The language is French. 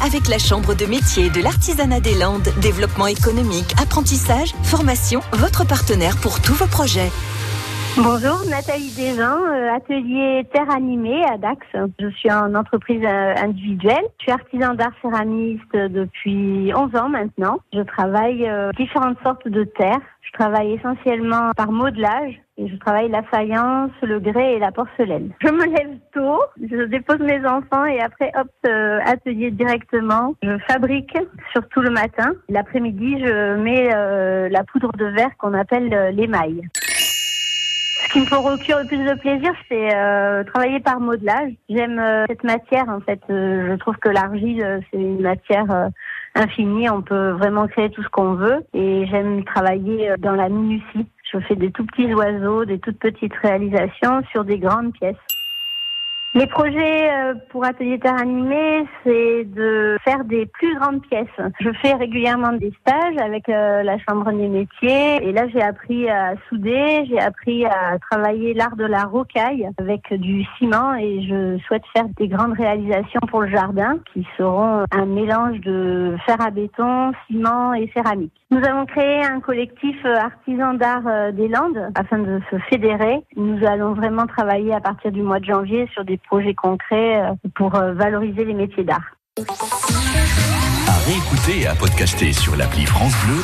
avec la Chambre de métier de l'artisanat des Landes. Développement économique, apprentissage, formation, votre partenaire pour tous vos projets. Bonjour, Nathalie Desjans, euh, atelier Terre Animée à Dax. Je suis en entreprise euh, individuelle. Je suis artisan d'art céramiste depuis 11 ans maintenant. Je travaille euh, différentes sortes de terre. Je travaille essentiellement par modelage je travaille la faïence, le grès et la porcelaine. Je me lève tôt, je dépose mes enfants et après, hop, atelier directement. Je fabrique surtout le matin. L'après-midi, je mets la poudre de verre qu'on appelle l'émail. Ce qui me procure le plus de plaisir, c'est euh, travailler par modelage. J'aime euh, cette matière, en fait. Euh, je trouve que l'argile, c'est une matière infinie. On peut vraiment créer tout ce qu'on veut. Et j'aime travailler dans la minutie. Je fais des tout petits oiseaux, des toutes petites réalisations sur des grandes pièces. Les projets euh, pour Atelier Terre Animée, c'est de faire des plus grandes pièces. Je fais régulièrement des stages avec euh, la Chambre des métiers et là j'ai appris à souder, j'ai appris à travailler l'art de la rocaille avec du ciment et je souhaite faire des grandes réalisations pour le jardin qui seront un mélange de fer à béton, ciment et céramique. Nous avons créé un collectif euh, artisan d'art des Landes afin de se fédérer. Nous allons vraiment travailler à partir du mois de janvier sur des projets concrets euh, pour euh, valoriser les métiers d'art. À réécouter et à podcaster sur l'appli France Bleu